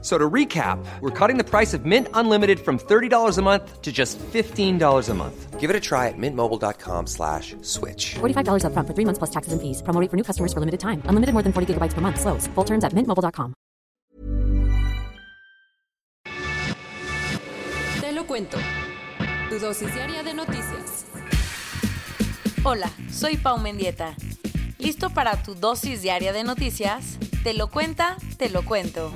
So to recap, we're cutting the price of Mint Unlimited from $30 a month to just $15 a month. Give it a try at mintmobile.com slash switch. $45 upfront for three months plus taxes and fees. Promo rate for new customers for limited time. Unlimited more than 40 gigabytes per month. Slows. Full terms at mintmobile.com. Te lo cuento. Tu dosis diaria de noticias. Hola, soy Pau Mendieta. ¿Listo para tu dosis diaria de noticias? Te lo cuenta, te lo cuento.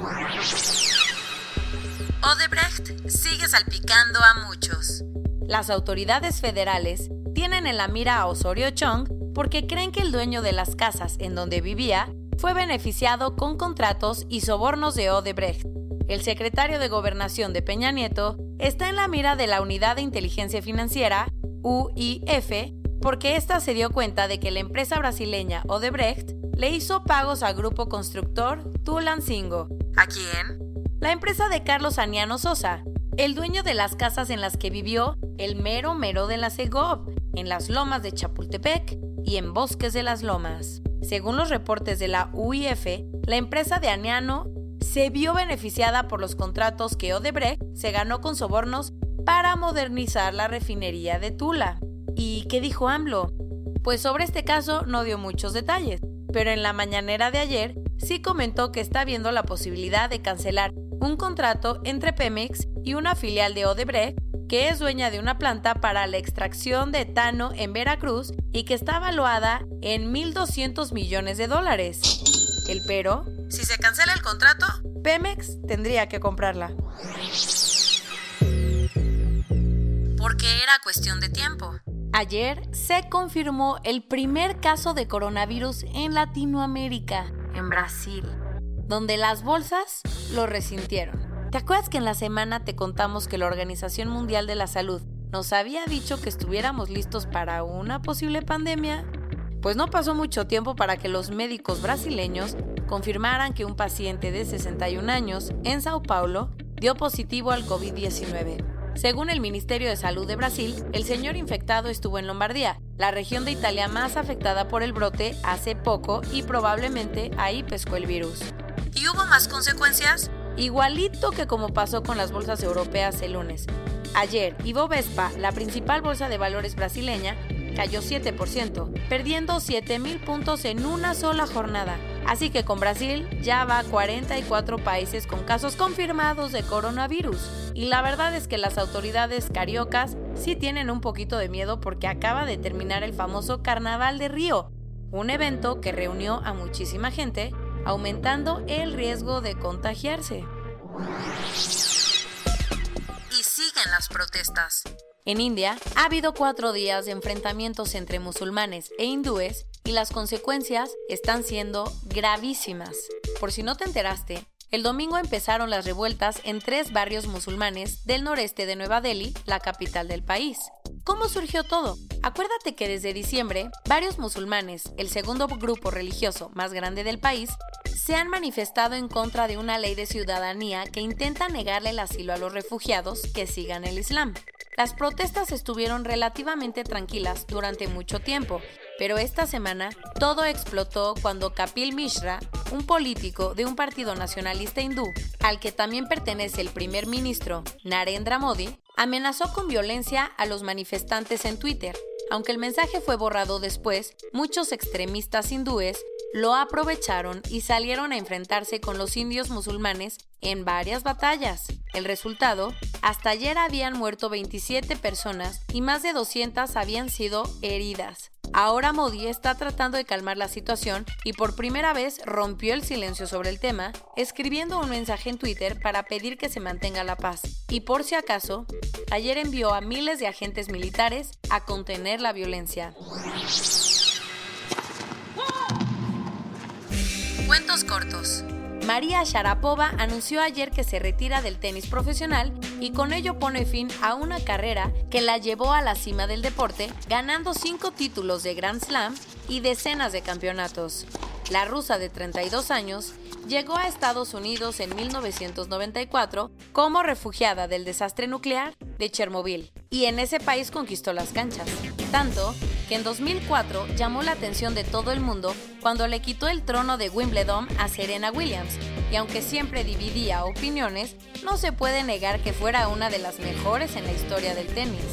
Odebrecht sigue salpicando a muchos. Las autoridades federales tienen en la mira a Osorio Chong porque creen que el dueño de las casas en donde vivía fue beneficiado con contratos y sobornos de Odebrecht. El secretario de Gobernación de Peña Nieto está en la mira de la Unidad de Inteligencia Financiera, UIF, porque ésta se dio cuenta de que la empresa brasileña Odebrecht le hizo pagos al grupo constructor Tulancingo. ¿A quién? La empresa de Carlos Aniano Sosa, el dueño de las casas en las que vivió el mero mero de la Segov, en las lomas de Chapultepec y en Bosques de las Lomas. Según los reportes de la UIF, la empresa de Aniano se vio beneficiada por los contratos que Odebrecht se ganó con sobornos para modernizar la refinería de Tula. ¿Y qué dijo AMLO? Pues sobre este caso no dio muchos detalles, pero en la mañanera de ayer sí comentó que está viendo la posibilidad de cancelar un contrato entre Pemex y una filial de Odebrecht que es dueña de una planta para la extracción de etano en Veracruz y que está valuada en 1.200 millones de dólares. El pero, si se cancela el contrato, Pemex tendría que comprarla. Porque era cuestión de tiempo. Ayer se confirmó el primer caso de coronavirus en Latinoamérica, en Brasil, donde las bolsas lo resintieron. ¿Te acuerdas que en la semana te contamos que la Organización Mundial de la Salud nos había dicho que estuviéramos listos para una posible pandemia? Pues no pasó mucho tiempo para que los médicos brasileños confirmaran que un paciente de 61 años en Sao Paulo dio positivo al COVID-19. Según el Ministerio de Salud de Brasil, el señor infectado estuvo en Lombardía, la región de Italia más afectada por el brote hace poco y probablemente ahí pescó el virus. ¿Y hubo más consecuencias? igualito que como pasó con las bolsas europeas el lunes. Ayer, Vespa, la principal bolsa de valores brasileña, cayó 7%, perdiendo 7.000 puntos en una sola jornada. Así que con Brasil ya va a 44 países con casos confirmados de coronavirus. Y la verdad es que las autoridades cariocas sí tienen un poquito de miedo porque acaba de terminar el famoso Carnaval de Río, un evento que reunió a muchísima gente aumentando el riesgo de contagiarse. Y siguen las protestas. En India ha habido cuatro días de enfrentamientos entre musulmanes e hindúes y las consecuencias están siendo gravísimas. Por si no te enteraste, el domingo empezaron las revueltas en tres barrios musulmanes del noreste de Nueva Delhi, la capital del país. ¿Cómo surgió todo? Acuérdate que desde diciembre, varios musulmanes, el segundo grupo religioso más grande del país, se han manifestado en contra de una ley de ciudadanía que intenta negarle el asilo a los refugiados que sigan el Islam. Las protestas estuvieron relativamente tranquilas durante mucho tiempo, pero esta semana todo explotó cuando Kapil Mishra, un político de un partido nacionalista hindú, al que también pertenece el primer ministro Narendra Modi, amenazó con violencia a los manifestantes en Twitter. Aunque el mensaje fue borrado después, muchos extremistas hindúes lo aprovecharon y salieron a enfrentarse con los indios musulmanes en varias batallas. El resultado, hasta ayer habían muerto 27 personas y más de 200 habían sido heridas. Ahora Modi está tratando de calmar la situación y por primera vez rompió el silencio sobre el tema, escribiendo un mensaje en Twitter para pedir que se mantenga la paz. Y por si acaso, ayer envió a miles de agentes militares a contener la violencia. Cuentos cortos. María Sharapova anunció ayer que se retira del tenis profesional y con ello pone fin a una carrera que la llevó a la cima del deporte, ganando cinco títulos de Grand Slam y decenas de campeonatos. La rusa de 32 años llegó a Estados Unidos en 1994 como refugiada del desastre nuclear de Chernobyl y en ese país conquistó las canchas. Tanto que en 2004 llamó la atención de todo el mundo cuando le quitó el trono de Wimbledon a Serena Williams. Y aunque siempre dividía opiniones, no se puede negar que fuera una de las mejores en la historia del tenis.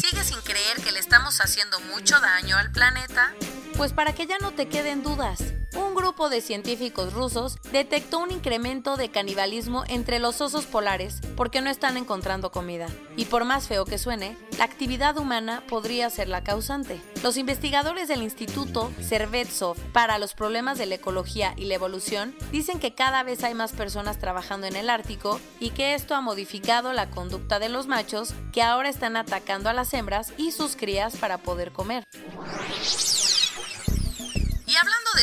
¿Sigues sin creer que le estamos haciendo mucho daño al planeta? Pues para que ya no te queden dudas, un grupo de científicos rusos detectó un incremento de canibalismo entre los osos polares porque no están encontrando comida. Y por más feo que suene, la actividad humana podría ser la causante. Los investigadores del Instituto Servetsov para los problemas de la ecología y la evolución dicen que cada vez hay más personas trabajando en el Ártico y que esto ha modificado la conducta de los machos que ahora están atacando a las hembras y sus crías para poder comer.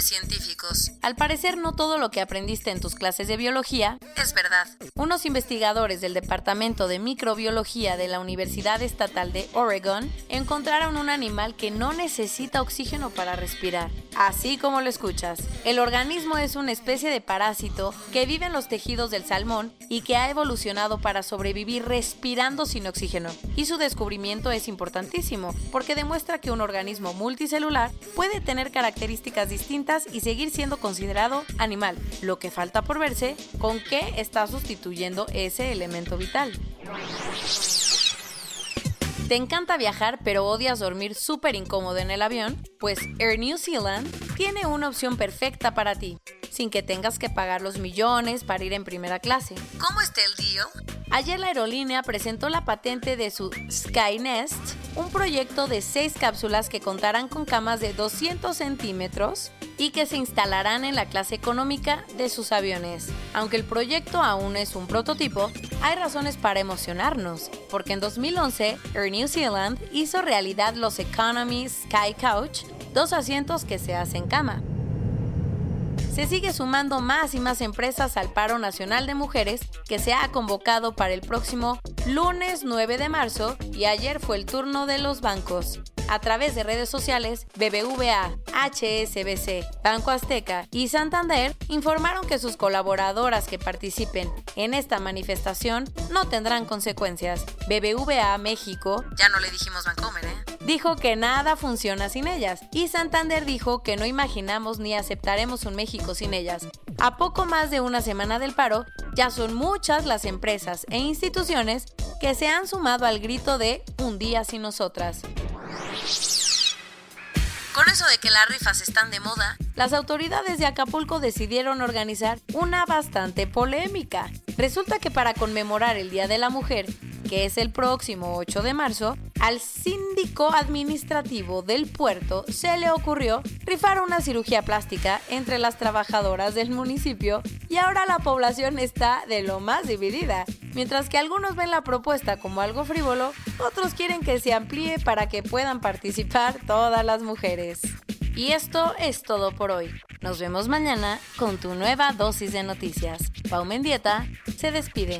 Científicos, al parecer no todo lo que aprendiste en tus clases de biología es verdad. Unos investigadores del Departamento de Microbiología de la Universidad Estatal de Oregon encontraron un animal que no necesita oxígeno para respirar, así como lo escuchas. El organismo es una especie de parásito que vive en los tejidos del salmón y que ha evolucionado para sobrevivir respirando sin oxígeno. Y su descubrimiento es importantísimo porque demuestra que un organismo multicelular puede tener características distintas y seguir siendo considerado animal. Lo que falta por verse con qué está sustituyendo ese elemento vital. ¿Te encanta viajar pero odias dormir súper incómodo en el avión? Pues Air New Zealand tiene una opción perfecta para ti, sin que tengas que pagar los millones para ir en primera clase. ¿Cómo está el deal? Ayer la aerolínea presentó la patente de su Skynest, un proyecto de seis cápsulas que contarán con camas de 200 centímetros y que se instalarán en la clase económica de sus aviones. Aunque el proyecto aún es un prototipo, hay razones para emocionarnos, porque en 2011 Air New Zealand hizo realidad los Economy Sky Couch, dos asientos que se hacen cama se sigue sumando más y más empresas al paro nacional de mujeres que se ha convocado para el próximo lunes 9 de marzo y ayer fue el turno de los bancos. A través de redes sociales, BBVA, HSBC, Banco Azteca y Santander informaron que sus colaboradoras que participen en esta manifestación no tendrán consecuencias. BBVA México, ya no le dijimos Bancomer, ¿eh? dijo que nada funciona sin ellas y Santander dijo que no imaginamos ni aceptaremos un México sin ellas. A poco más de una semana del paro, ya son muchas las empresas e instituciones que se han sumado al grito de un día sin nosotras. Con eso de que las rifas están de moda, las autoridades de Acapulco decidieron organizar una bastante polémica. Resulta que para conmemorar el Día de la Mujer, que es el próximo 8 de marzo, al síndico administrativo del puerto se le ocurrió rifar una cirugía plástica entre las trabajadoras del municipio y ahora la población está de lo más dividida. Mientras que algunos ven la propuesta como algo frívolo, otros quieren que se amplíe para que puedan participar todas las mujeres. Y esto es todo por hoy. Nos vemos mañana con tu nueva dosis de noticias. Pau Mendieta se despide.